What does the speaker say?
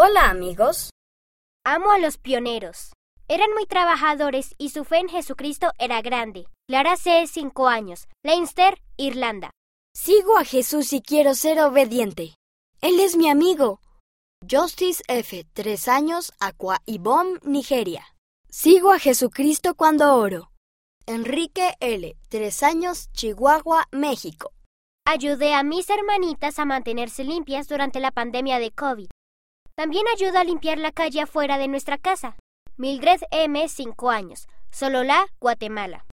Hola amigos. Amo a los pioneros. Eran muy trabajadores y su fe en Jesucristo era grande. Clara C., 5 años. Leinster, Irlanda. Sigo a Jesús y quiero ser obediente. Él es mi amigo. Justice F., 3 años, Aqua Ibom, Nigeria. Sigo a Jesucristo cuando oro. Enrique L., 3 años, Chihuahua, México. Ayudé a mis hermanitas a mantenerse limpias durante la pandemia de COVID. También ayudo a limpiar la calle afuera de nuestra casa. Mildred M., 5 años. Solola, Guatemala.